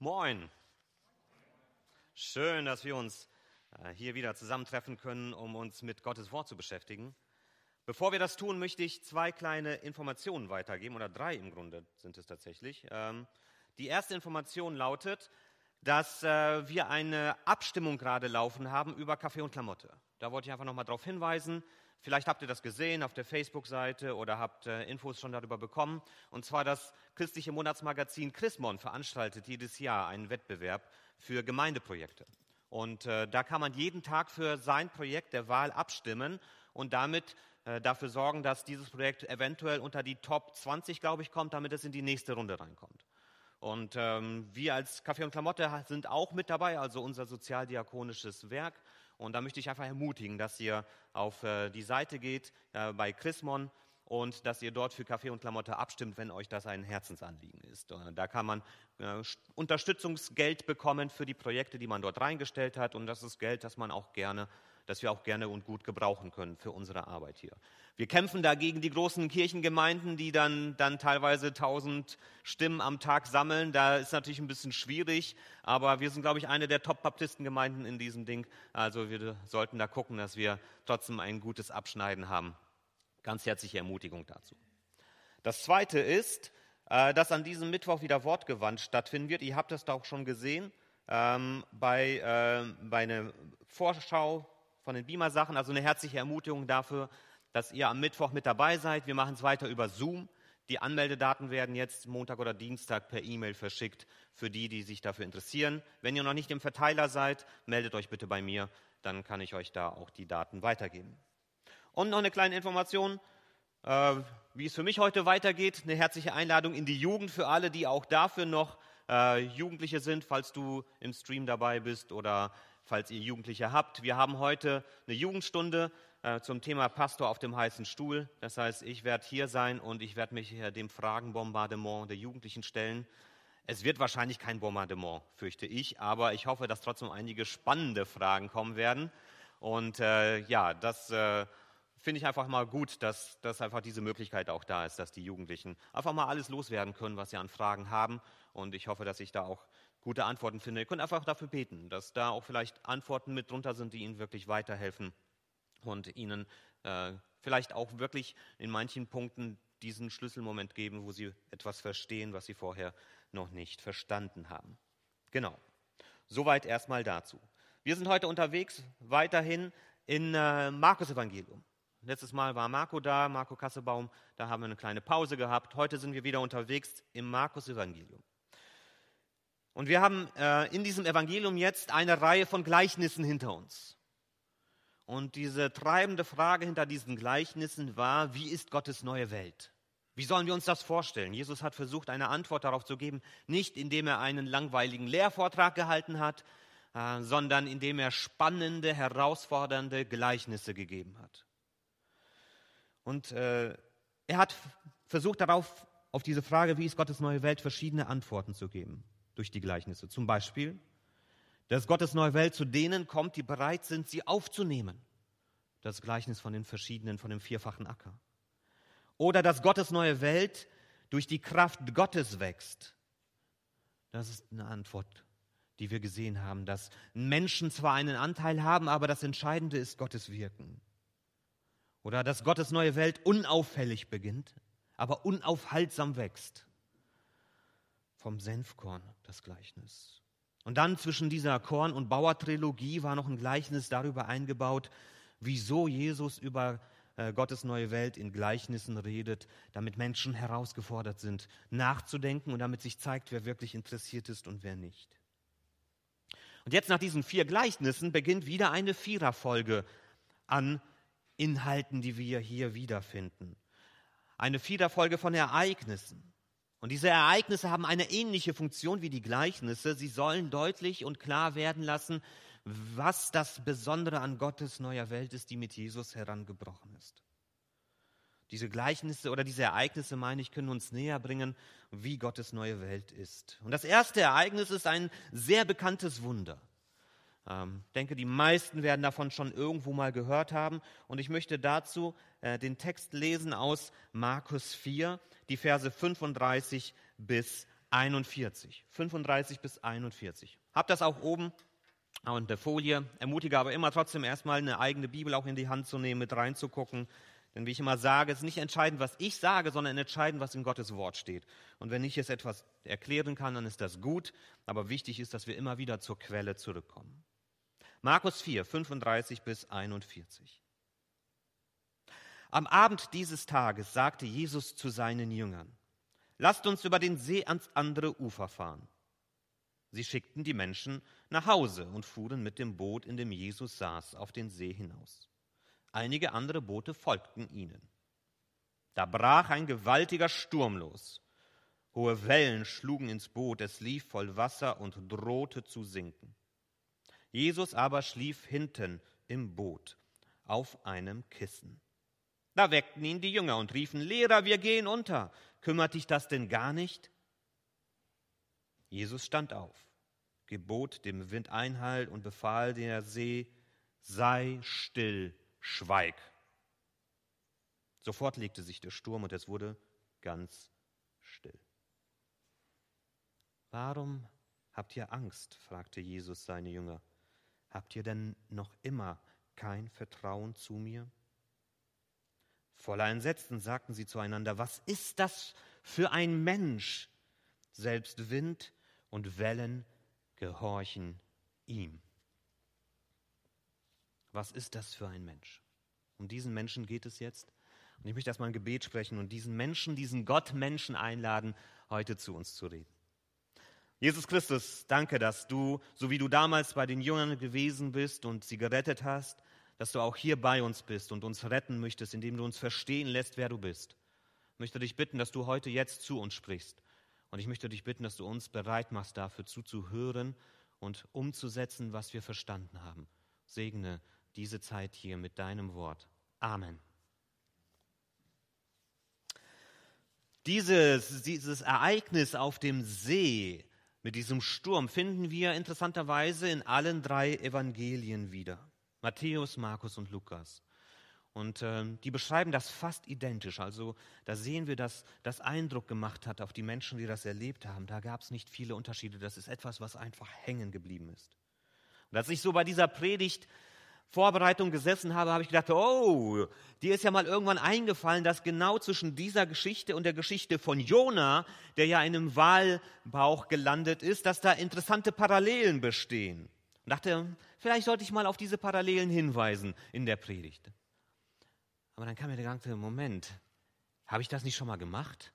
Moin. Schön, dass wir uns äh, hier wieder zusammentreffen können, um uns mit Gottes Wort zu beschäftigen. Bevor wir das tun, möchte ich zwei kleine Informationen weitergeben, oder drei im Grunde sind es tatsächlich. Ähm, die erste Information lautet, dass äh, wir eine Abstimmung gerade laufen haben über Kaffee und Klamotte. Da wollte ich einfach nochmal darauf hinweisen. Vielleicht habt ihr das gesehen auf der Facebook-Seite oder habt äh, Infos schon darüber bekommen. Und zwar das christliche Monatsmagazin Chrismon veranstaltet jedes Jahr einen Wettbewerb für Gemeindeprojekte. Und äh, da kann man jeden Tag für sein Projekt der Wahl abstimmen und damit äh, dafür sorgen, dass dieses Projekt eventuell unter die Top 20, glaube ich, kommt, damit es in die nächste Runde reinkommt. Und ähm, wir als Kaffee und Klamotte sind auch mit dabei, also unser sozialdiakonisches Werk. Und da möchte ich einfach ermutigen, dass ihr auf äh, die Seite geht äh, bei Chrismon und dass ihr dort für Kaffee und Klamotte abstimmt, wenn euch das ein Herzensanliegen ist. Äh, da kann man Unterstützungsgeld bekommen für die Projekte, die man dort reingestellt hat. Und das ist Geld, das man auch gerne das wir auch gerne und gut gebrauchen können für unsere Arbeit hier. Wir kämpfen dagegen die großen Kirchengemeinden, die dann, dann teilweise tausend Stimmen am Tag sammeln. Da ist natürlich ein bisschen schwierig, aber wir sind, glaube ich, eine der Top-Baptistengemeinden in diesem Ding. Also wir sollten da gucken, dass wir trotzdem ein gutes Abschneiden haben. Ganz herzliche Ermutigung dazu. Das Zweite ist, äh, dass an diesem Mittwoch wieder Wortgewandt stattfinden wird. Ihr habt das da auch schon gesehen ähm, bei, äh, bei einer Vorschau von den Beamer-Sachen. Also eine herzliche Ermutigung dafür, dass ihr am Mittwoch mit dabei seid. Wir machen es weiter über Zoom. Die Anmeldedaten werden jetzt Montag oder Dienstag per E-Mail verschickt für die, die sich dafür interessieren. Wenn ihr noch nicht im Verteiler seid, meldet euch bitte bei mir, dann kann ich euch da auch die Daten weitergeben. Und noch eine kleine Information, äh, wie es für mich heute weitergeht. Eine herzliche Einladung in die Jugend für alle, die auch dafür noch äh, Jugendliche sind, falls du im Stream dabei bist oder falls ihr Jugendliche habt. Wir haben heute eine Jugendstunde äh, zum Thema Pastor auf dem heißen Stuhl. Das heißt, ich werde hier sein und ich werde mich äh, dem Fragenbombardement der Jugendlichen stellen. Es wird wahrscheinlich kein Bombardement, fürchte ich, aber ich hoffe, dass trotzdem einige spannende Fragen kommen werden. Und äh, ja, das äh, finde ich einfach mal gut, dass, dass einfach diese Möglichkeit auch da ist, dass die Jugendlichen einfach mal alles loswerden können, was sie an Fragen haben. Und ich hoffe, dass ich da auch gute Antworten finde. Ihr könnt einfach dafür beten, dass da auch vielleicht Antworten mit drunter sind, die Ihnen wirklich weiterhelfen und Ihnen äh, vielleicht auch wirklich in manchen Punkten diesen Schlüsselmoment geben, wo Sie etwas verstehen, was Sie vorher noch nicht verstanden haben. Genau. Soweit erstmal dazu. Wir sind heute unterwegs weiterhin in äh, Markus Evangelium. Letztes Mal war Marco da, Marco Kassebaum, da haben wir eine kleine Pause gehabt. Heute sind wir wieder unterwegs im Markus Evangelium. Und wir haben äh, in diesem Evangelium jetzt eine Reihe von Gleichnissen hinter uns. Und diese treibende Frage hinter diesen Gleichnissen war, wie ist Gottes neue Welt? Wie sollen wir uns das vorstellen? Jesus hat versucht, eine Antwort darauf zu geben, nicht indem er einen langweiligen Lehrvortrag gehalten hat, äh, sondern indem er spannende, herausfordernde Gleichnisse gegeben hat. Und äh, er hat versucht darauf, auf diese Frage, wie ist Gottes neue Welt, verschiedene Antworten zu geben durch die Gleichnisse. Zum Beispiel, dass Gottes neue Welt zu denen kommt, die bereit sind, sie aufzunehmen. Das Gleichnis von den verschiedenen, von dem vierfachen Acker. Oder dass Gottes neue Welt durch die Kraft Gottes wächst. Das ist eine Antwort, die wir gesehen haben, dass Menschen zwar einen Anteil haben, aber das Entscheidende ist Gottes Wirken. Oder dass Gottes neue Welt unauffällig beginnt, aber unaufhaltsam wächst vom Senfkorn, das Gleichnis. Und dann zwischen dieser Korn- und Bauertrilogie war noch ein Gleichnis darüber eingebaut, wieso Jesus über äh, Gottes neue Welt in Gleichnissen redet, damit Menschen herausgefordert sind, nachzudenken und damit sich zeigt, wer wirklich interessiert ist und wer nicht. Und jetzt nach diesen vier Gleichnissen beginnt wieder eine Viererfolge an Inhalten, die wir hier wiederfinden. Eine Viererfolge von Ereignissen. Und diese Ereignisse haben eine ähnliche Funktion wie die Gleichnisse. Sie sollen deutlich und klar werden lassen, was das Besondere an Gottes neuer Welt ist, die mit Jesus herangebrochen ist. Diese Gleichnisse oder diese Ereignisse, meine ich, können uns näher bringen, wie Gottes neue Welt ist. Und das erste Ereignis ist ein sehr bekanntes Wunder. Ich ähm, denke, die meisten werden davon schon irgendwo mal gehört haben. Und ich möchte dazu äh, den Text lesen aus Markus 4, die Verse 35 bis 41. 35 bis 41. Habt das auch oben und der Folie. Ermutige aber immer trotzdem erstmal eine eigene Bibel auch in die Hand zu nehmen, mit reinzugucken. Denn wie ich immer sage, es ist nicht entscheidend, was ich sage, sondern entscheidend, was in Gottes Wort steht. Und wenn ich jetzt etwas erklären kann, dann ist das gut. Aber wichtig ist, dass wir immer wieder zur Quelle zurückkommen. Markus 4, 35 bis 41. Am Abend dieses Tages sagte Jesus zu seinen Jüngern, lasst uns über den See ans andere Ufer fahren. Sie schickten die Menschen nach Hause und fuhren mit dem Boot, in dem Jesus saß, auf den See hinaus. Einige andere Boote folgten ihnen. Da brach ein gewaltiger Sturm los. Hohe Wellen schlugen ins Boot, es lief voll Wasser und drohte zu sinken. Jesus aber schlief hinten im Boot auf einem Kissen. Da weckten ihn die Jünger und riefen, Lehrer, wir gehen unter. Kümmert dich das denn gar nicht? Jesus stand auf, gebot dem Wind Einhalt und befahl der See, sei still, schweig. Sofort legte sich der Sturm und es wurde ganz still. Warum habt ihr Angst? fragte Jesus seine Jünger. Habt ihr denn noch immer kein Vertrauen zu mir? Voller Entsetzen sagten sie zueinander, was ist das für ein Mensch? Selbst Wind und Wellen gehorchen ihm. Was ist das für ein Mensch? Um diesen Menschen geht es jetzt. Und ich möchte erstmal ein Gebet sprechen und diesen Menschen, diesen Gott-Menschen einladen, heute zu uns zu reden. Jesus Christus, danke, dass du, so wie du damals bei den Jüngern gewesen bist und sie gerettet hast, dass du auch hier bei uns bist und uns retten möchtest, indem du uns verstehen lässt, wer du bist. Ich möchte dich bitten, dass du heute jetzt zu uns sprichst. Und ich möchte dich bitten, dass du uns bereit machst, dafür zuzuhören und umzusetzen, was wir verstanden haben. Segne diese Zeit hier mit deinem Wort. Amen. Dieses, dieses Ereignis auf dem See mit diesem Sturm finden wir interessanterweise in allen drei Evangelien wieder. Matthäus, Markus und Lukas. Und äh, die beschreiben das fast identisch. Also da sehen wir, dass das Eindruck gemacht hat auf die Menschen, die das erlebt haben. Da gab es nicht viele Unterschiede. Das ist etwas, was einfach hängen geblieben ist. Und als ich so bei dieser Predigt Vorbereitung gesessen habe, habe ich gedacht, oh, dir ist ja mal irgendwann eingefallen, dass genau zwischen dieser Geschichte und der Geschichte von Jona, der ja in einem Walbauch gelandet ist, dass da interessante Parallelen bestehen. Und dachte, vielleicht sollte ich mal auf diese Parallelen hinweisen in der Predigt. Aber dann kam mir der ganze Moment, habe ich das nicht schon mal gemacht?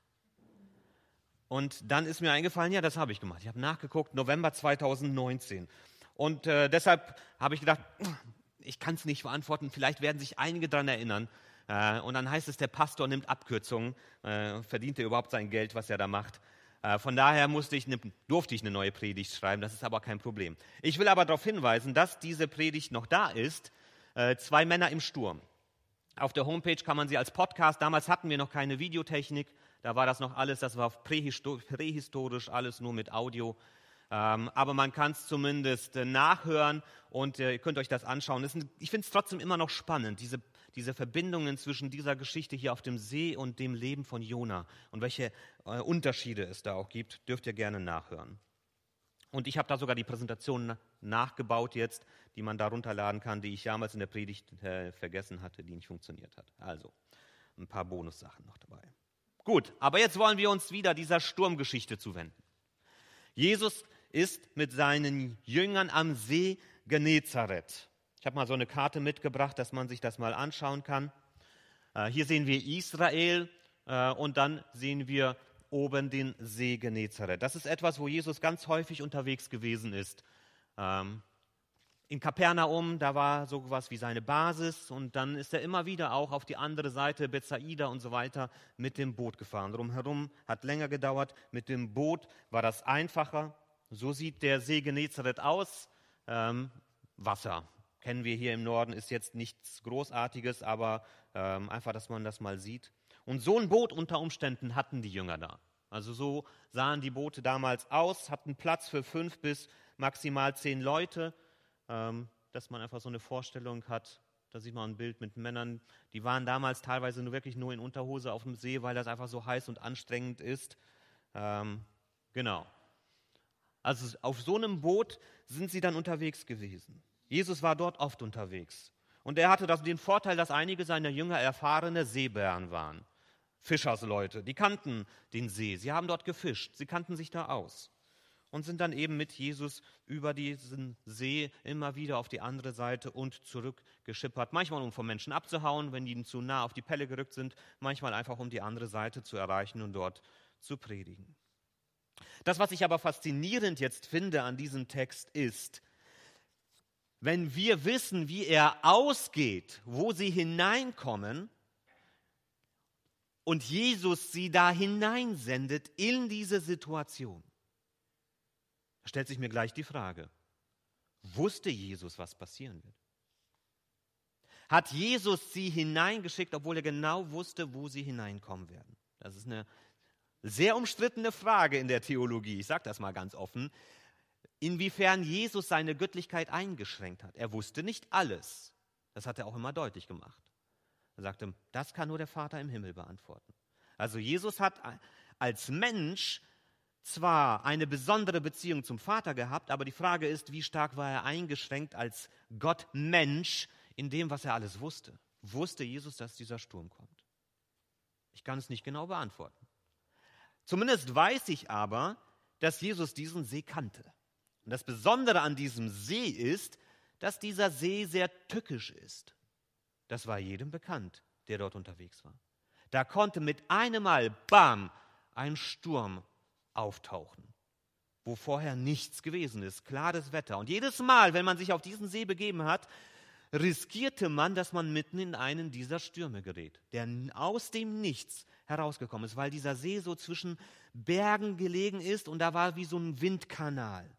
Und dann ist mir eingefallen, ja, das habe ich gemacht. Ich habe nachgeguckt, November 2019. Und äh, deshalb habe ich gedacht, ich kann es nicht beantworten, vielleicht werden sich einige daran erinnern. Äh, und dann heißt es, der Pastor nimmt Abkürzungen, äh, verdient er überhaupt sein Geld, was er da macht. Äh, von daher musste ich ne, durfte ich eine neue Predigt schreiben, das ist aber kein Problem. Ich will aber darauf hinweisen, dass diese Predigt noch da ist. Zwei Männer im Sturm. Auf der Homepage kann man sie als Podcast, damals hatten wir noch keine Videotechnik, da war das noch alles, das war prähistorisch, alles nur mit Audio. Ähm, aber man kann es zumindest äh, nachhören und äh, ihr könnt euch das anschauen. Ich finde es trotzdem immer noch spannend, diese, diese Verbindungen zwischen dieser Geschichte hier auf dem See und dem Leben von Jona und welche äh, Unterschiede es da auch gibt, dürft ihr gerne nachhören. Und ich habe da sogar die Präsentation nachgebaut jetzt, die man da runterladen kann, die ich damals in der Predigt vergessen hatte, die nicht funktioniert hat. Also ein paar Bonussachen noch dabei. Gut, aber jetzt wollen wir uns wieder dieser Sturmgeschichte zuwenden. Jesus ist mit seinen Jüngern am See Genezareth. Ich habe mal so eine Karte mitgebracht, dass man sich das mal anschauen kann. Äh, hier sehen wir Israel äh, und dann sehen wir oben den See Genezareth. Das ist etwas, wo Jesus ganz häufig unterwegs gewesen ist. Ähm, in Kapernaum, da war so etwas wie seine Basis und dann ist er immer wieder auch auf die andere Seite, Bethsaida und so weiter, mit dem Boot gefahren. Drumherum hat länger gedauert. Mit dem Boot war das einfacher. So sieht der See Genezareth aus. Ähm, Wasser kennen wir hier im Norden, ist jetzt nichts Großartiges, aber ähm, einfach, dass man das mal sieht. Und so ein Boot unter Umständen hatten die Jünger da. Also so sahen die Boote damals aus, hatten Platz für fünf bis maximal zehn Leute, ähm, dass man einfach so eine Vorstellung hat. Da sieht man ein Bild mit Männern, die waren damals teilweise nur wirklich nur in Unterhose auf dem See, weil das einfach so heiß und anstrengend ist. Ähm, Genau. Also auf so einem Boot sind sie dann unterwegs gewesen. Jesus war dort oft unterwegs. Und er hatte das, den Vorteil, dass einige seiner Jünger erfahrene Seebären waren. Fischersleute, die kannten den See, sie haben dort gefischt, sie kannten sich da aus und sind dann eben mit Jesus über diesen See immer wieder auf die andere Seite und zurück geschippert. Manchmal, um vom Menschen abzuhauen, wenn die ihnen zu nah auf die Pelle gerückt sind, manchmal einfach, um die andere Seite zu erreichen und dort zu predigen. Das, was ich aber faszinierend jetzt finde an diesem Text ist, wenn wir wissen, wie er ausgeht, wo sie hineinkommen und Jesus sie da hineinsendet in diese Situation, stellt sich mir gleich die Frage, wusste Jesus, was passieren wird? Hat Jesus sie hineingeschickt, obwohl er genau wusste, wo sie hineinkommen werden? Das ist eine sehr umstrittene Frage in der Theologie. Ich sage das mal ganz offen inwiefern Jesus seine Göttlichkeit eingeschränkt hat. Er wusste nicht alles. Das hat er auch immer deutlich gemacht. Er sagte, das kann nur der Vater im Himmel beantworten. Also Jesus hat als Mensch zwar eine besondere Beziehung zum Vater gehabt, aber die Frage ist, wie stark war er eingeschränkt als Gott Mensch in dem, was er alles wusste. Wusste Jesus, dass dieser Sturm kommt? Ich kann es nicht genau beantworten. Zumindest weiß ich aber, dass Jesus diesen See kannte. Und das Besondere an diesem See ist, dass dieser See sehr tückisch ist. Das war jedem bekannt, der dort unterwegs war. Da konnte mit einem Mal, bam, ein Sturm auftauchen, wo vorher nichts gewesen ist, klares Wetter. Und jedes Mal, wenn man sich auf diesen See begeben hat, riskierte man, dass man mitten in einen dieser Stürme gerät, der aus dem Nichts herausgekommen ist, weil dieser See so zwischen Bergen gelegen ist und da war wie so ein Windkanal.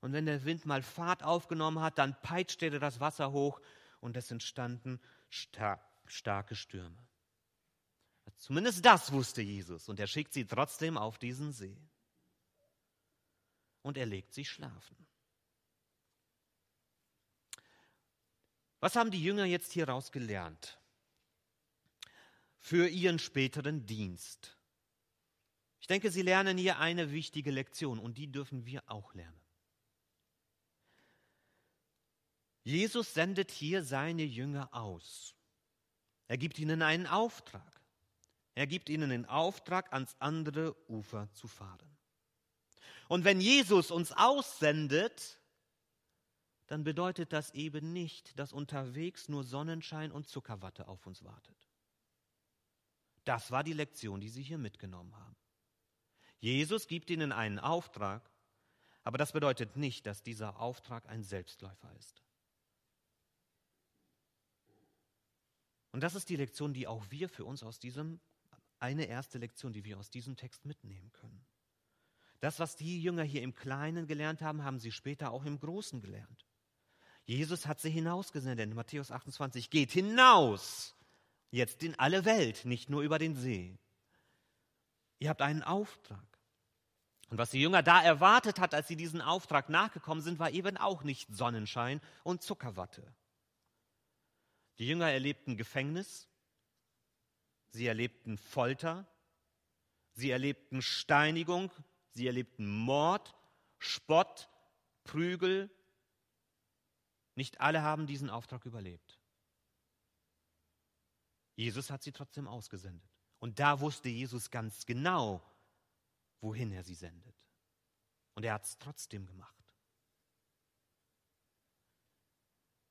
Und wenn der Wind mal Fahrt aufgenommen hat, dann peitschte er das Wasser hoch und es entstanden star starke Stürme. Zumindest das wusste Jesus und er schickt sie trotzdem auf diesen See. Und er legt sie schlafen. Was haben die Jünger jetzt hieraus gelernt? Für ihren späteren Dienst. Ich denke, sie lernen hier eine wichtige Lektion und die dürfen wir auch lernen. Jesus sendet hier seine Jünger aus. Er gibt ihnen einen Auftrag. Er gibt ihnen den Auftrag, ans andere Ufer zu fahren. Und wenn Jesus uns aussendet, dann bedeutet das eben nicht, dass unterwegs nur Sonnenschein und Zuckerwatte auf uns wartet. Das war die Lektion, die sie hier mitgenommen haben. Jesus gibt ihnen einen Auftrag, aber das bedeutet nicht, dass dieser Auftrag ein Selbstläufer ist. Und das ist die Lektion, die auch wir für uns aus diesem, eine erste Lektion, die wir aus diesem Text mitnehmen können. Das, was die Jünger hier im Kleinen gelernt haben, haben sie später auch im Großen gelernt. Jesus hat sie hinausgesendet in Matthäus 28. Geht hinaus, jetzt in alle Welt, nicht nur über den See. Ihr habt einen Auftrag. Und was die Jünger da erwartet hat, als sie diesen Auftrag nachgekommen sind, war eben auch nicht Sonnenschein und Zuckerwatte. Die Jünger erlebten Gefängnis, sie erlebten Folter, sie erlebten Steinigung, sie erlebten Mord, Spott, Prügel. Nicht alle haben diesen Auftrag überlebt. Jesus hat sie trotzdem ausgesendet. Und da wusste Jesus ganz genau, wohin er sie sendet. Und er hat es trotzdem gemacht.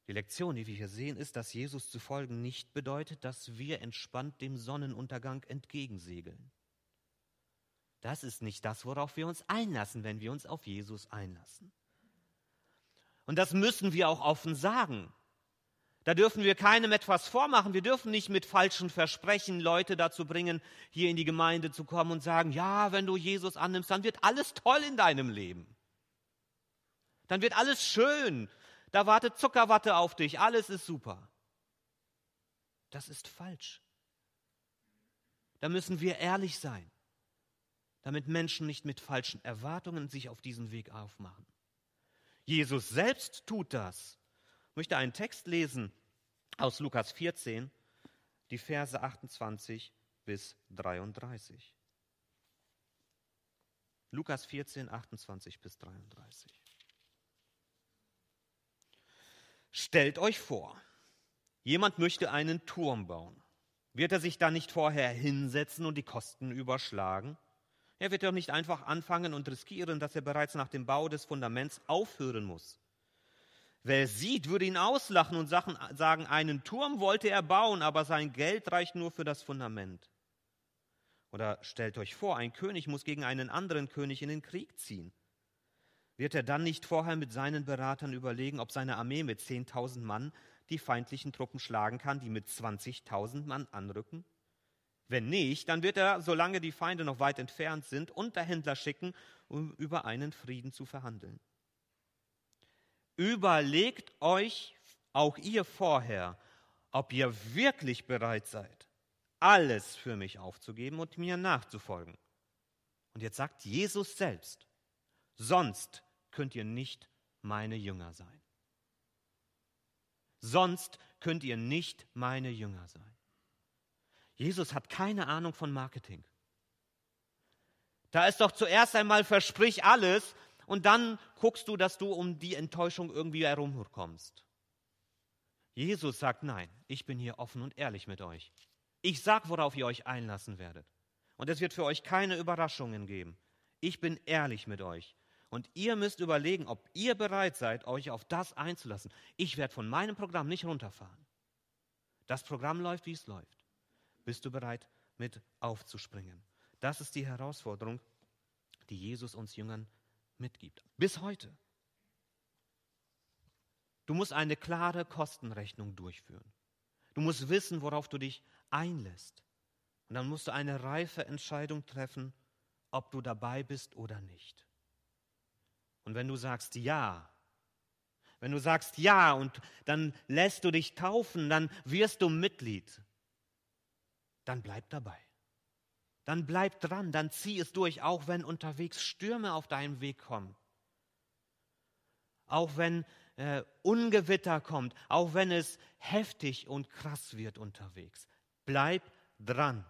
Die Lektion, die wir hier sehen, ist, dass Jesus zu folgen nicht bedeutet, dass wir entspannt dem Sonnenuntergang entgegensegeln. Das ist nicht das, worauf wir uns einlassen, wenn wir uns auf Jesus einlassen. Und das müssen wir auch offen sagen. Da dürfen wir keinem etwas vormachen. Wir dürfen nicht mit falschen Versprechen Leute dazu bringen, hier in die Gemeinde zu kommen und sagen, ja, wenn du Jesus annimmst, dann wird alles toll in deinem Leben. Dann wird alles schön. Da wartet Zuckerwatte auf dich, alles ist super. Das ist falsch. Da müssen wir ehrlich sein, damit Menschen nicht mit falschen Erwartungen sich auf diesen Weg aufmachen. Jesus selbst tut das. Möchte einen Text lesen aus Lukas 14, die Verse 28 bis 33. Lukas 14, 28 bis 33. Stellt euch vor, jemand möchte einen Turm bauen. Wird er sich da nicht vorher hinsetzen und die Kosten überschlagen? Er wird doch nicht einfach anfangen und riskieren, dass er bereits nach dem Bau des Fundaments aufhören muss. Wer sieht, würde ihn auslachen und sagen, einen Turm wollte er bauen, aber sein Geld reicht nur für das Fundament. Oder stellt euch vor, ein König muss gegen einen anderen König in den Krieg ziehen. Wird er dann nicht vorher mit seinen Beratern überlegen, ob seine Armee mit 10.000 Mann die feindlichen Truppen schlagen kann, die mit 20.000 Mann anrücken? Wenn nicht, dann wird er, solange die Feinde noch weit entfernt sind, Unterhändler schicken, um über einen Frieden zu verhandeln. Überlegt euch auch ihr vorher, ob ihr wirklich bereit seid, alles für mich aufzugeben und mir nachzufolgen. Und jetzt sagt Jesus selbst, sonst könnt ihr nicht meine Jünger sein. Sonst könnt ihr nicht meine Jünger sein. Jesus hat keine Ahnung von Marketing. Da ist doch zuerst einmal versprich alles und dann guckst du, dass du um die Enttäuschung irgendwie herumkommst. Jesus sagt, nein, ich bin hier offen und ehrlich mit euch. Ich sag, worauf ihr euch einlassen werdet. Und es wird für euch keine Überraschungen geben. Ich bin ehrlich mit euch. Und ihr müsst überlegen, ob ihr bereit seid, euch auf das einzulassen. Ich werde von meinem Programm nicht runterfahren. Das Programm läuft, wie es läuft. Bist du bereit, mit aufzuspringen? Das ist die Herausforderung, die Jesus uns Jüngern mitgibt. Bis heute. Du musst eine klare Kostenrechnung durchführen. Du musst wissen, worauf du dich einlässt. Und dann musst du eine reife Entscheidung treffen, ob du dabei bist oder nicht. Und wenn du sagst ja, wenn du sagst ja und dann lässt du dich taufen, dann wirst du Mitglied, dann bleib dabei. Dann bleib dran, dann zieh es durch, auch wenn unterwegs Stürme auf deinem Weg kommen. Auch wenn äh, Ungewitter kommt, auch wenn es heftig und krass wird unterwegs. Bleib dran,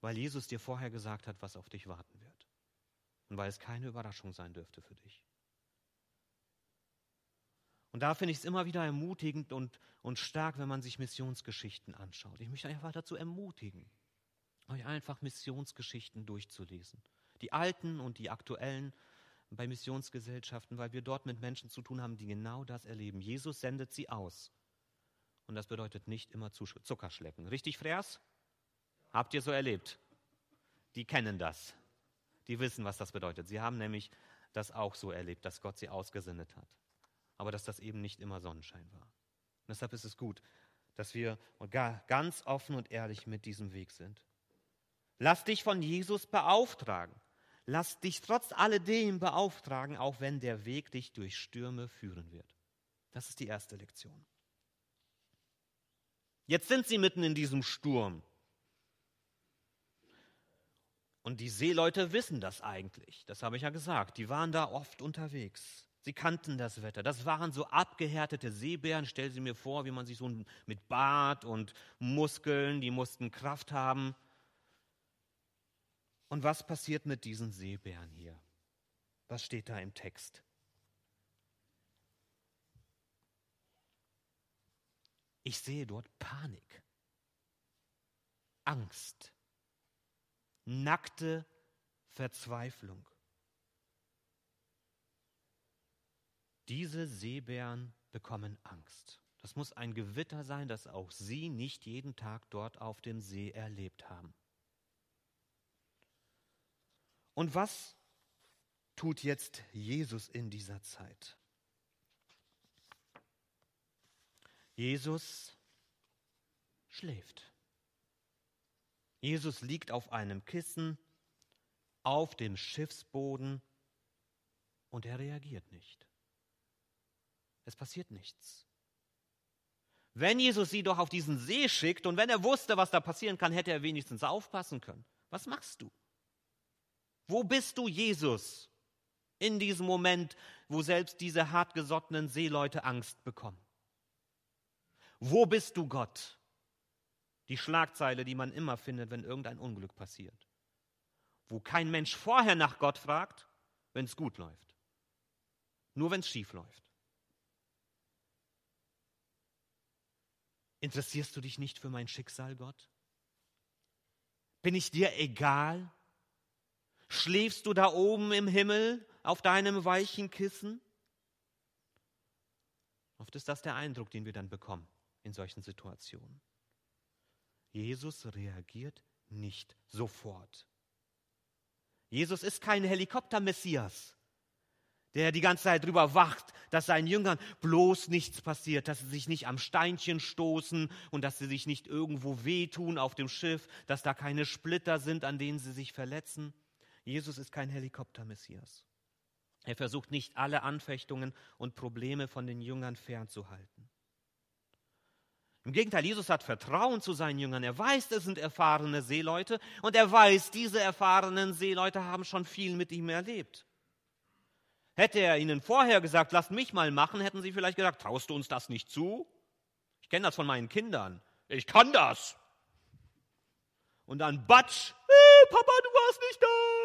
weil Jesus dir vorher gesagt hat, was auf dich warten wird. Und weil es keine Überraschung sein dürfte für dich. Und da finde ich es immer wieder ermutigend und, und stark, wenn man sich Missionsgeschichten anschaut. Ich möchte einfach dazu ermutigen euch einfach Missionsgeschichten durchzulesen. Die alten und die aktuellen bei Missionsgesellschaften, weil wir dort mit Menschen zu tun haben, die genau das erleben. Jesus sendet sie aus. Und das bedeutet nicht immer Zuckerschlecken. Richtig, Freas? Habt ihr so erlebt? Die kennen das. Die wissen, was das bedeutet. Sie haben nämlich das auch so erlebt, dass Gott sie ausgesendet hat. Aber dass das eben nicht immer Sonnenschein war. Und deshalb ist es gut, dass wir ganz offen und ehrlich mit diesem Weg sind. Lass dich von Jesus beauftragen. Lass dich trotz alledem beauftragen, auch wenn der Weg dich durch Stürme führen wird. Das ist die erste Lektion. Jetzt sind sie mitten in diesem Sturm. Und die Seeleute wissen das eigentlich. Das habe ich ja gesagt. Die waren da oft unterwegs. Sie kannten das Wetter. Das waren so abgehärtete Seebären. Stell sie mir vor, wie man sich so mit Bart und Muskeln, die mussten Kraft haben. Und was passiert mit diesen Seebären hier? Was steht da im Text? Ich sehe dort Panik, Angst, nackte Verzweiflung. Diese Seebären bekommen Angst. Das muss ein Gewitter sein, das auch Sie nicht jeden Tag dort auf dem See erlebt haben. Und was tut jetzt Jesus in dieser Zeit? Jesus schläft. Jesus liegt auf einem Kissen auf dem Schiffsboden und er reagiert nicht. Es passiert nichts. Wenn Jesus sie doch auf diesen See schickt und wenn er wusste, was da passieren kann, hätte er wenigstens aufpassen können. Was machst du? Wo bist du, Jesus, in diesem Moment, wo selbst diese hartgesottenen Seeleute Angst bekommen? Wo bist du, Gott? Die Schlagzeile, die man immer findet, wenn irgendein Unglück passiert. wo kein Mensch vorher nach Gott fragt, wenn es gut läuft. Nur wenn es schief läuft. Interessierst du dich nicht für mein Schicksal, Gott? Bin ich dir egal? Schläfst du da oben im Himmel auf deinem weichen Kissen? Oft ist das der Eindruck, den wir dann bekommen in solchen Situationen. Jesus reagiert nicht sofort. Jesus ist kein Helikopter-Messias, der die ganze Zeit drüber wacht, dass seinen Jüngern bloß nichts passiert, dass sie sich nicht am Steinchen stoßen und dass sie sich nicht irgendwo wehtun auf dem Schiff, dass da keine Splitter sind, an denen sie sich verletzen. Jesus ist kein Helikopter-Messias. Er versucht nicht alle Anfechtungen und Probleme von den Jüngern fernzuhalten. Im Gegenteil, Jesus hat Vertrauen zu seinen Jüngern. Er weiß, es sind erfahrene Seeleute und er weiß, diese erfahrenen Seeleute haben schon viel mit ihm erlebt. Hätte er ihnen vorher gesagt, lasst mich mal machen, hätten sie vielleicht gesagt, traust du uns das nicht zu? Ich kenne das von meinen Kindern. Ich kann das. Und dann Batsch, hey, Papa, du warst nicht da.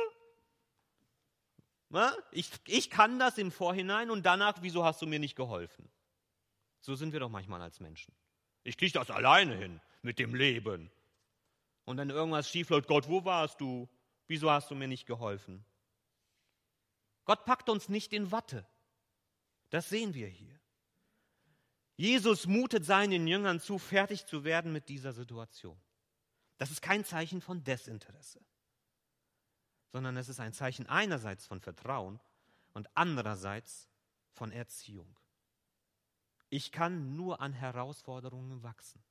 Ich, ich kann das im Vorhinein und danach, wieso hast du mir nicht geholfen? So sind wir doch manchmal als Menschen. Ich kriege das alleine hin mit dem Leben. Und dann irgendwas schief läuft, Gott, wo warst du? Wieso hast du mir nicht geholfen? Gott packt uns nicht in Watte. Das sehen wir hier. Jesus mutet seinen Jüngern zu, fertig zu werden mit dieser Situation. Das ist kein Zeichen von Desinteresse, sondern es ist ein Zeichen einerseits von Vertrauen und andererseits von Erziehung. Ich kann nur an Herausforderungen wachsen.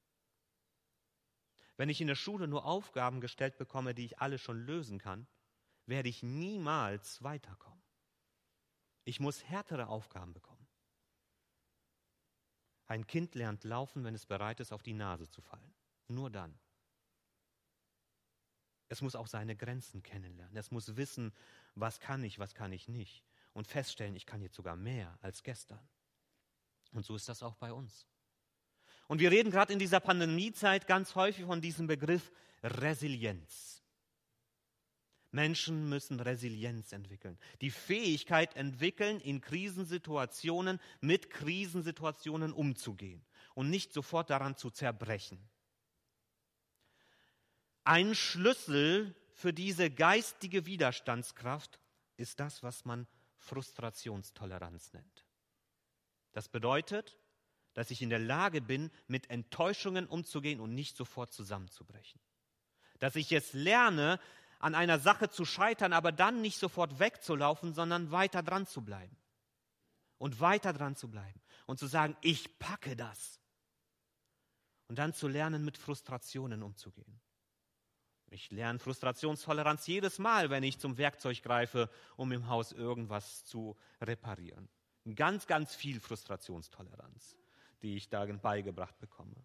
Wenn ich in der Schule nur Aufgaben gestellt bekomme, die ich alle schon lösen kann, werde ich niemals weiterkommen. Ich muss härtere Aufgaben bekommen. Ein Kind lernt laufen, wenn es bereit ist, auf die Nase zu fallen. Nur dann. Es muss auch seine Grenzen kennenlernen. Es muss wissen, was kann ich, was kann ich nicht. Und feststellen, ich kann jetzt sogar mehr als gestern. Und so ist das auch bei uns. Und wir reden gerade in dieser Pandemiezeit ganz häufig von diesem Begriff Resilienz. Menschen müssen Resilienz entwickeln, die Fähigkeit entwickeln, in Krisensituationen mit Krisensituationen umzugehen und nicht sofort daran zu zerbrechen. Ein Schlüssel für diese geistige Widerstandskraft ist das, was man Frustrationstoleranz nennt. Das bedeutet, dass ich in der Lage bin, mit Enttäuschungen umzugehen und nicht sofort zusammenzubrechen. Dass ich jetzt lerne, an einer Sache zu scheitern, aber dann nicht sofort wegzulaufen, sondern weiter dran zu bleiben. Und weiter dran zu bleiben. Und zu sagen, ich packe das. Und dann zu lernen, mit Frustrationen umzugehen. Ich lerne Frustrationstoleranz jedes Mal, wenn ich zum Werkzeug greife, um im Haus irgendwas zu reparieren. Ganz, ganz viel Frustrationstoleranz, die ich darin beigebracht bekomme.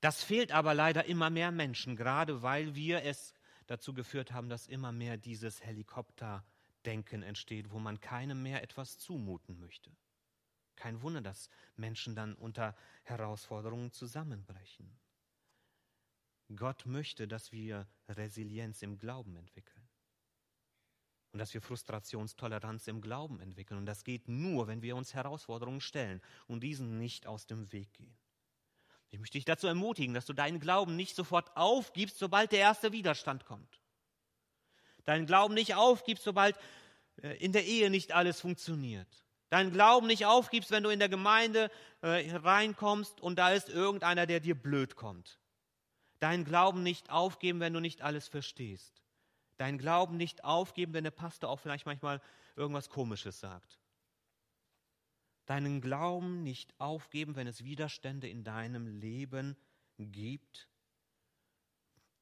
Das fehlt aber leider immer mehr Menschen, gerade weil wir es dazu geführt haben, dass immer mehr dieses Helikopterdenken entsteht, wo man keinem mehr etwas zumuten möchte. Kein Wunder, dass Menschen dann unter Herausforderungen zusammenbrechen. Gott möchte, dass wir Resilienz im Glauben entwickeln und dass wir Frustrationstoleranz im Glauben entwickeln. Und das geht nur, wenn wir uns Herausforderungen stellen und diesen nicht aus dem Weg gehen. Ich möchte dich dazu ermutigen, dass du deinen Glauben nicht sofort aufgibst, sobald der erste Widerstand kommt. Deinen Glauben nicht aufgibst, sobald äh, in der Ehe nicht alles funktioniert. Deinen Glauben nicht aufgibst, wenn du in der Gemeinde äh, reinkommst und da ist irgendeiner, der dir blöd kommt. Deinen Glauben nicht aufgeben, wenn du nicht alles verstehst. Deinen Glauben nicht aufgeben, wenn der Pastor auch vielleicht manchmal irgendwas Komisches sagt. Deinen Glauben nicht aufgeben, wenn es Widerstände in deinem Leben gibt,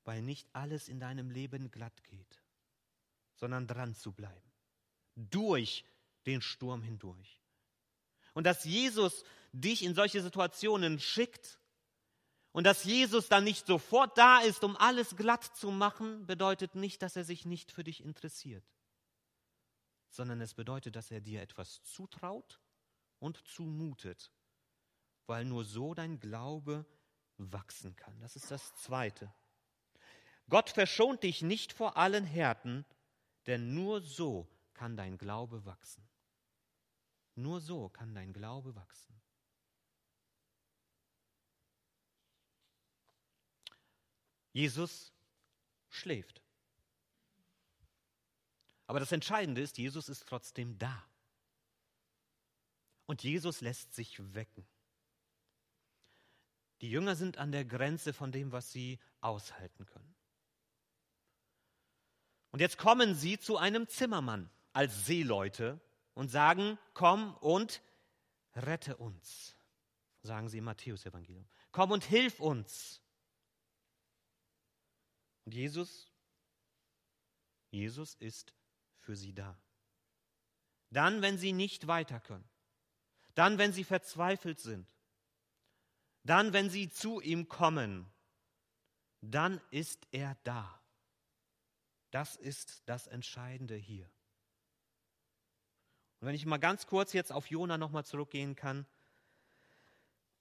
weil nicht alles in deinem Leben glatt geht, sondern dran zu bleiben. Durch den Sturm hindurch. Und dass Jesus dich in solche Situationen schickt, und dass Jesus dann nicht sofort da ist, um alles glatt zu machen, bedeutet nicht, dass er sich nicht für dich interessiert, sondern es bedeutet, dass er dir etwas zutraut und zumutet, weil nur so dein Glaube wachsen kann. Das ist das Zweite. Gott verschont dich nicht vor allen Härten, denn nur so kann dein Glaube wachsen. Nur so kann dein Glaube wachsen. Jesus schläft. Aber das Entscheidende ist, Jesus ist trotzdem da. Und Jesus lässt sich wecken. Die Jünger sind an der Grenze von dem, was sie aushalten können. Und jetzt kommen sie zu einem Zimmermann als Seeleute und sagen, komm und rette uns, sagen sie im Matthäus-Evangelium. Komm und hilf uns. Und Jesus, Jesus ist für sie da. Dann, wenn sie nicht weiter können. Dann, wenn sie verzweifelt sind. Dann, wenn sie zu ihm kommen. Dann ist er da. Das ist das Entscheidende hier. Und wenn ich mal ganz kurz jetzt auf Jona nochmal zurückgehen kann.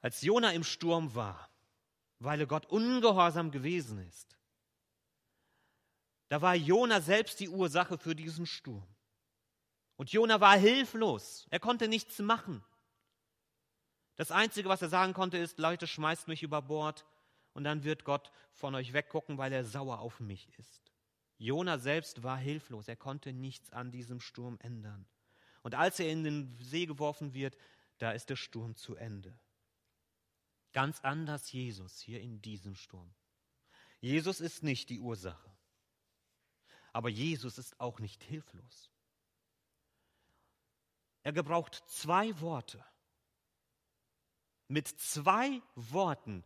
Als Jona im Sturm war, weil er Gott ungehorsam gewesen ist, da war Jona selbst die Ursache für diesen Sturm. Und Jona war hilflos. Er konnte nichts machen. Das Einzige, was er sagen konnte, ist, Leute, schmeißt mich über Bord und dann wird Gott von euch weggucken, weil er sauer auf mich ist. Jona selbst war hilflos. Er konnte nichts an diesem Sturm ändern. Und als er in den See geworfen wird, da ist der Sturm zu Ende. Ganz anders Jesus hier in diesem Sturm. Jesus ist nicht die Ursache. Aber Jesus ist auch nicht hilflos. Er gebraucht zwei Worte. Mit zwei Worten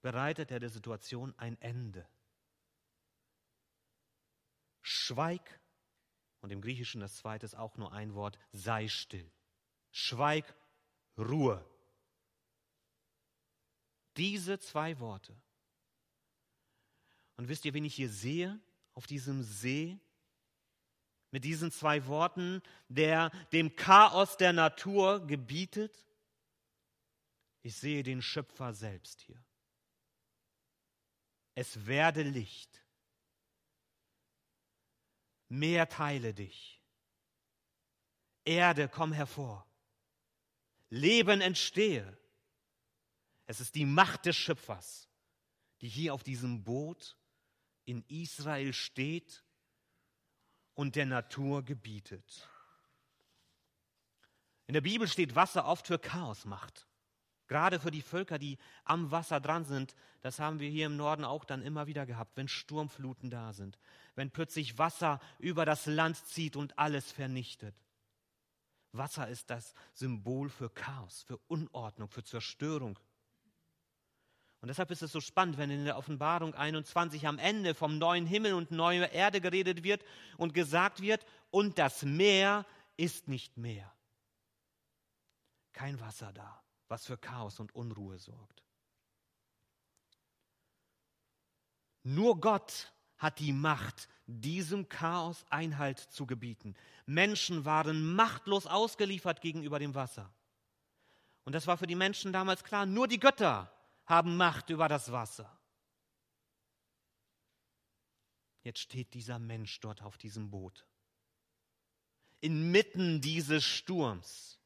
bereitet er der Situation ein Ende. Schweig, und im Griechischen das zweite ist auch nur ein Wort, sei still. Schweig, Ruhe. Diese zwei Worte. Und wisst ihr, wen ich hier sehe? Auf diesem See mit diesen zwei Worten, der dem Chaos der Natur gebietet? Ich sehe den Schöpfer selbst hier. Es werde Licht. Meer teile dich. Erde, komm hervor. Leben entstehe. Es ist die Macht des Schöpfers, die hier auf diesem Boot in Israel steht und der Natur gebietet. In der Bibel steht Wasser oft für Chaosmacht. Gerade für die Völker, die am Wasser dran sind, das haben wir hier im Norden auch dann immer wieder gehabt, wenn Sturmfluten da sind, wenn plötzlich Wasser über das Land zieht und alles vernichtet. Wasser ist das Symbol für Chaos, für Unordnung, für Zerstörung. Und deshalb ist es so spannend, wenn in der Offenbarung 21 am Ende vom neuen Himmel und neuer Erde geredet wird und gesagt wird, und das Meer ist nicht mehr. Kein Wasser da, was für Chaos und Unruhe sorgt. Nur Gott hat die Macht, diesem Chaos Einhalt zu gebieten. Menschen waren machtlos ausgeliefert gegenüber dem Wasser. Und das war für die Menschen damals klar, nur die Götter haben Macht über das Wasser. Jetzt steht dieser Mensch dort auf diesem Boot. Inmitten dieses Sturms.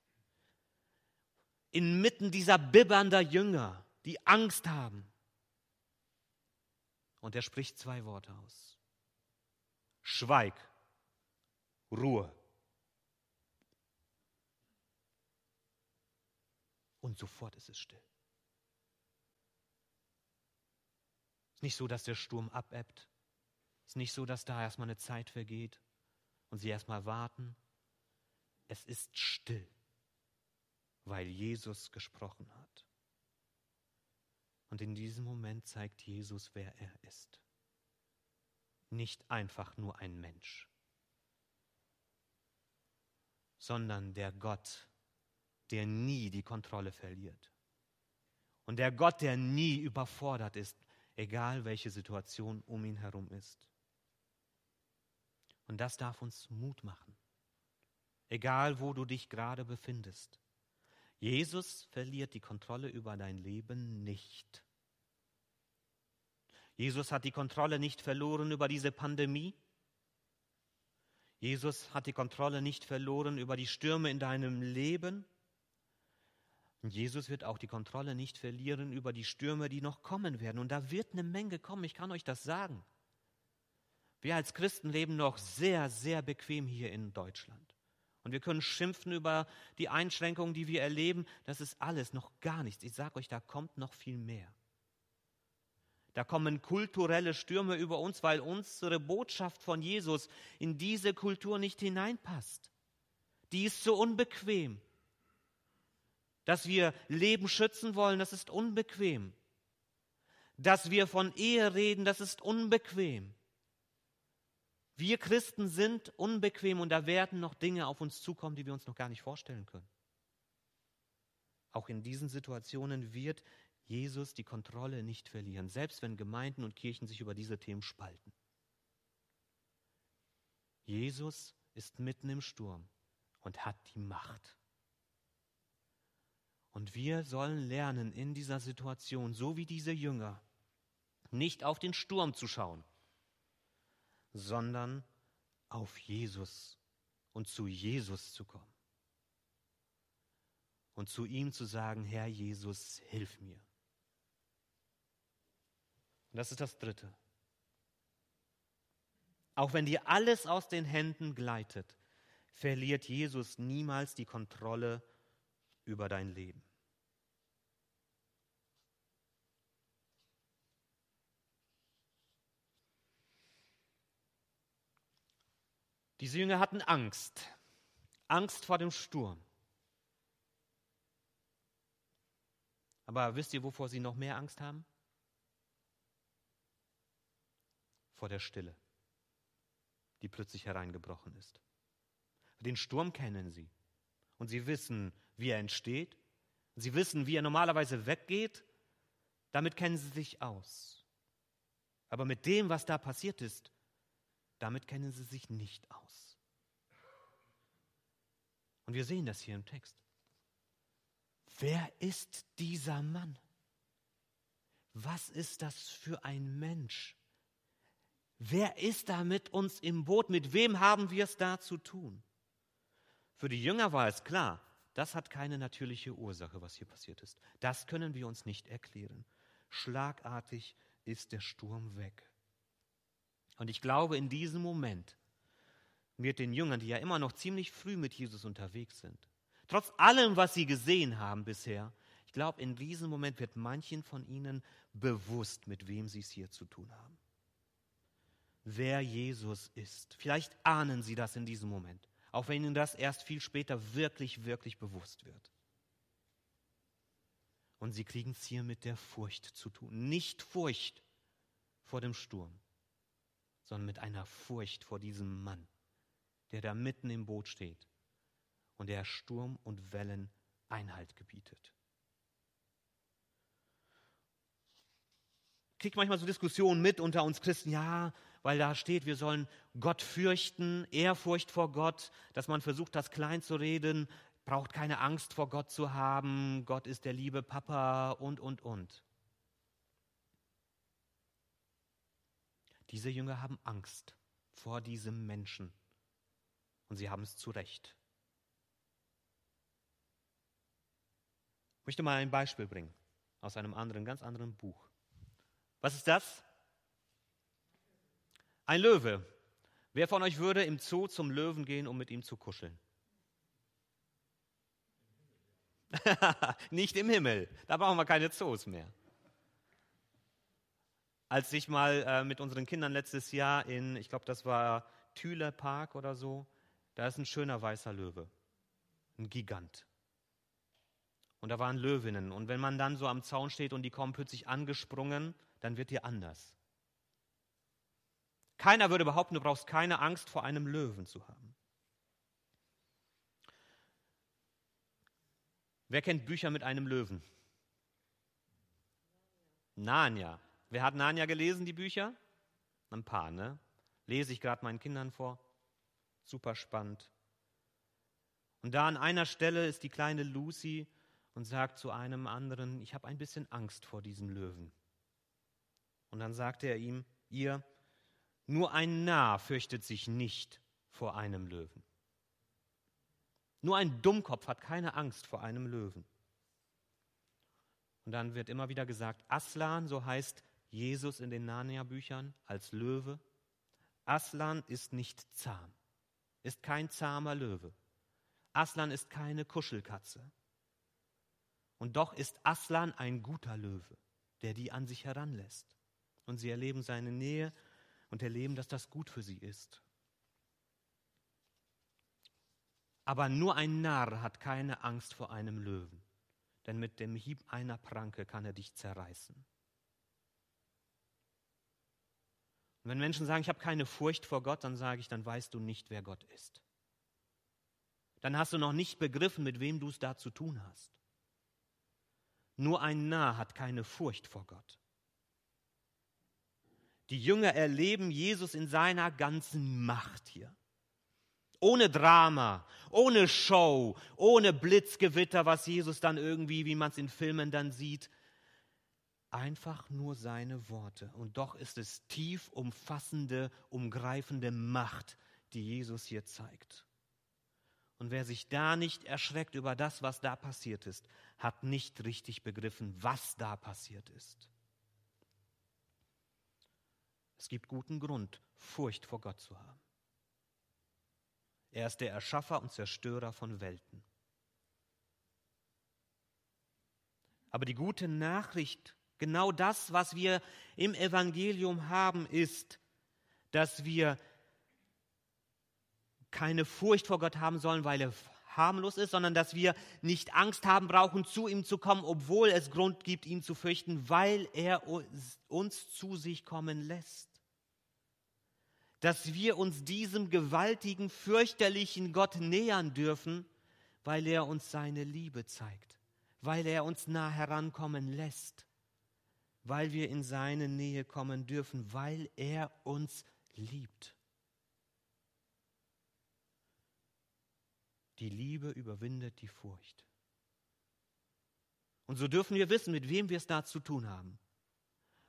Inmitten dieser bibbernder Jünger, die Angst haben. Und er spricht zwei Worte aus. Schweig, Ruhe. Und sofort ist es still. Es ist nicht so, dass der Sturm abebbt. Es ist nicht so, dass da erstmal eine Zeit vergeht und sie erstmal warten. Es ist still, weil Jesus gesprochen hat. Und in diesem Moment zeigt Jesus, wer er ist. Nicht einfach nur ein Mensch, sondern der Gott, der nie die Kontrolle verliert. Und der Gott, der nie überfordert ist egal welche Situation um ihn herum ist. Und das darf uns Mut machen, egal wo du dich gerade befindest. Jesus verliert die Kontrolle über dein Leben nicht. Jesus hat die Kontrolle nicht verloren über diese Pandemie. Jesus hat die Kontrolle nicht verloren über die Stürme in deinem Leben. Jesus wird auch die Kontrolle nicht verlieren über die Stürme, die noch kommen werden. Und da wird eine Menge kommen, ich kann euch das sagen. Wir als Christen leben noch sehr, sehr bequem hier in Deutschland. Und wir können schimpfen über die Einschränkungen, die wir erleben. Das ist alles noch gar nichts. Ich sage euch, da kommt noch viel mehr. Da kommen kulturelle Stürme über uns, weil unsere Botschaft von Jesus in diese Kultur nicht hineinpasst. Die ist so unbequem. Dass wir Leben schützen wollen, das ist unbequem. Dass wir von Ehe reden, das ist unbequem. Wir Christen sind unbequem und da werden noch Dinge auf uns zukommen, die wir uns noch gar nicht vorstellen können. Auch in diesen Situationen wird Jesus die Kontrolle nicht verlieren, selbst wenn Gemeinden und Kirchen sich über diese Themen spalten. Jesus ist mitten im Sturm und hat die Macht. Und wir sollen lernen, in dieser Situation, so wie diese Jünger, nicht auf den Sturm zu schauen, sondern auf Jesus und zu Jesus zu kommen. Und zu ihm zu sagen, Herr Jesus, hilf mir. Und das ist das Dritte. Auch wenn dir alles aus den Händen gleitet, verliert Jesus niemals die Kontrolle über dein Leben. Diese Jünger hatten Angst. Angst vor dem Sturm. Aber wisst ihr, wovor sie noch mehr Angst haben? Vor der Stille, die plötzlich hereingebrochen ist. Den Sturm kennen sie. Und sie wissen, wie er entsteht. Sie wissen, wie er normalerweise weggeht. Damit kennen sie sich aus. Aber mit dem, was da passiert ist, damit kennen sie sich nicht aus. Und wir sehen das hier im Text. Wer ist dieser Mann? Was ist das für ein Mensch? Wer ist da mit uns im Boot? Mit wem haben wir es da zu tun? Für die Jünger war es klar, das hat keine natürliche Ursache, was hier passiert ist. Das können wir uns nicht erklären. Schlagartig ist der Sturm weg. Und ich glaube, in diesem Moment wird den Jüngern, die ja immer noch ziemlich früh mit Jesus unterwegs sind, trotz allem, was sie gesehen haben bisher, ich glaube, in diesem Moment wird manchen von ihnen bewusst, mit wem sie es hier zu tun haben. Wer Jesus ist. Vielleicht ahnen sie das in diesem Moment, auch wenn ihnen das erst viel später wirklich, wirklich bewusst wird. Und sie kriegen es hier mit der Furcht zu tun. Nicht Furcht vor dem Sturm, sondern mit einer Furcht vor diesem Mann, der da mitten im Boot steht und der Sturm und Wellen Einhalt gebietet. Kriegt manchmal so Diskussionen mit unter uns Christen, ja, weil da steht, wir sollen Gott fürchten, Ehrfurcht vor Gott, dass man versucht, das klein zu reden, braucht keine Angst vor Gott zu haben, Gott ist der liebe Papa und, und, und. Diese Jünger haben Angst vor diesem Menschen und sie haben es zu Recht. Ich möchte mal ein Beispiel bringen aus einem anderen, ganz anderen Buch. Was ist das? Ein Löwe. Wer von euch würde im Zoo zum Löwen gehen, um mit ihm zu kuscheln? Nicht im Himmel. Da brauchen wir keine Zoos mehr als ich mal äh, mit unseren Kindern letztes Jahr in, ich glaube, das war Thüler Park oder so, da ist ein schöner weißer Löwe, ein Gigant. Und da waren Löwinnen. Und wenn man dann so am Zaun steht und die kommen plötzlich angesprungen, dann wird dir anders. Keiner würde behaupten, du brauchst keine Angst vor einem Löwen zu haben. Wer kennt Bücher mit einem Löwen? Narnia. Wer hat Narnia gelesen, die Bücher? Ein paar, ne? Lese ich gerade meinen Kindern vor. Super spannend. Und da an einer Stelle ist die kleine Lucy und sagt zu einem anderen, ich habe ein bisschen Angst vor diesem Löwen. Und dann sagte er ihm, ihr, nur ein Narr fürchtet sich nicht vor einem Löwen. Nur ein Dummkopf hat keine Angst vor einem Löwen. Und dann wird immer wieder gesagt, Aslan, so heißt Jesus in den Narnia-Büchern als Löwe. Aslan ist nicht zahm, ist kein zahmer Löwe. Aslan ist keine Kuschelkatze. Und doch ist Aslan ein guter Löwe, der die an sich heranlässt. Und sie erleben seine Nähe und erleben, dass das gut für sie ist. Aber nur ein Narr hat keine Angst vor einem Löwen, denn mit dem Hieb einer Pranke kann er dich zerreißen. Und wenn Menschen sagen, ich habe keine Furcht vor Gott, dann sage ich, dann weißt du nicht, wer Gott ist. Dann hast du noch nicht begriffen, mit wem du es da zu tun hast. Nur ein Narr hat keine Furcht vor Gott. Die Jünger erleben Jesus in seiner ganzen Macht hier. Ohne Drama, ohne Show, ohne Blitzgewitter, was Jesus dann irgendwie, wie man es in Filmen dann sieht, einfach nur seine Worte. Und doch ist es tief umfassende, umgreifende Macht, die Jesus hier zeigt. Und wer sich da nicht erschreckt über das, was da passiert ist, hat nicht richtig begriffen, was da passiert ist. Es gibt guten Grund, Furcht vor Gott zu haben. Er ist der Erschaffer und Zerstörer von Welten. Aber die gute Nachricht Genau das, was wir im Evangelium haben, ist, dass wir keine Furcht vor Gott haben sollen, weil er harmlos ist, sondern dass wir nicht Angst haben brauchen, zu ihm zu kommen, obwohl es Grund gibt, ihn zu fürchten, weil er uns zu sich kommen lässt. Dass wir uns diesem gewaltigen, fürchterlichen Gott nähern dürfen, weil er uns seine Liebe zeigt, weil er uns nah herankommen lässt weil wir in seine Nähe kommen dürfen, weil er uns liebt. Die Liebe überwindet die Furcht. Und so dürfen wir wissen, mit wem wir es da zu tun haben.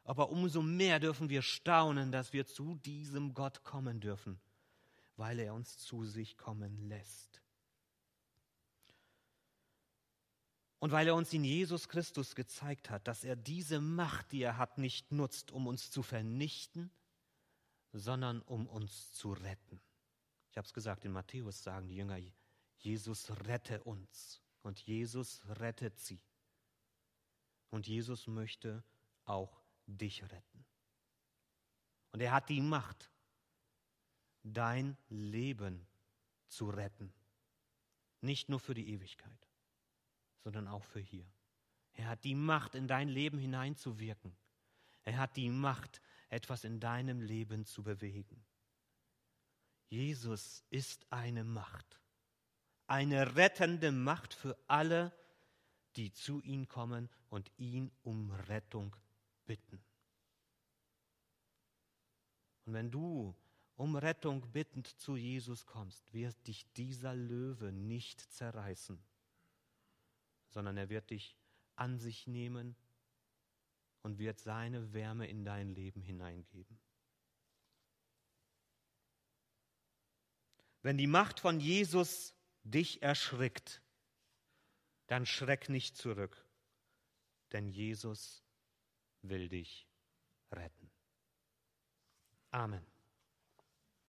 Aber umso mehr dürfen wir staunen, dass wir zu diesem Gott kommen dürfen, weil er uns zu sich kommen lässt. Und weil er uns in Jesus Christus gezeigt hat, dass er diese Macht, die er hat, nicht nutzt, um uns zu vernichten, sondern um uns zu retten. Ich habe es gesagt, in Matthäus sagen die Jünger, Jesus rette uns und Jesus rettet sie. Und Jesus möchte auch dich retten. Und er hat die Macht, dein Leben zu retten, nicht nur für die Ewigkeit sondern auch für hier. Er hat die Macht, in dein Leben hineinzuwirken. Er hat die Macht, etwas in deinem Leben zu bewegen. Jesus ist eine Macht, eine rettende Macht für alle, die zu ihm kommen und ihn um Rettung bitten. Und wenn du um Rettung bittend zu Jesus kommst, wird dich dieser Löwe nicht zerreißen sondern er wird dich an sich nehmen und wird seine Wärme in dein Leben hineingeben. Wenn die Macht von Jesus dich erschrickt, dann schreck nicht zurück, denn Jesus will dich retten. Amen.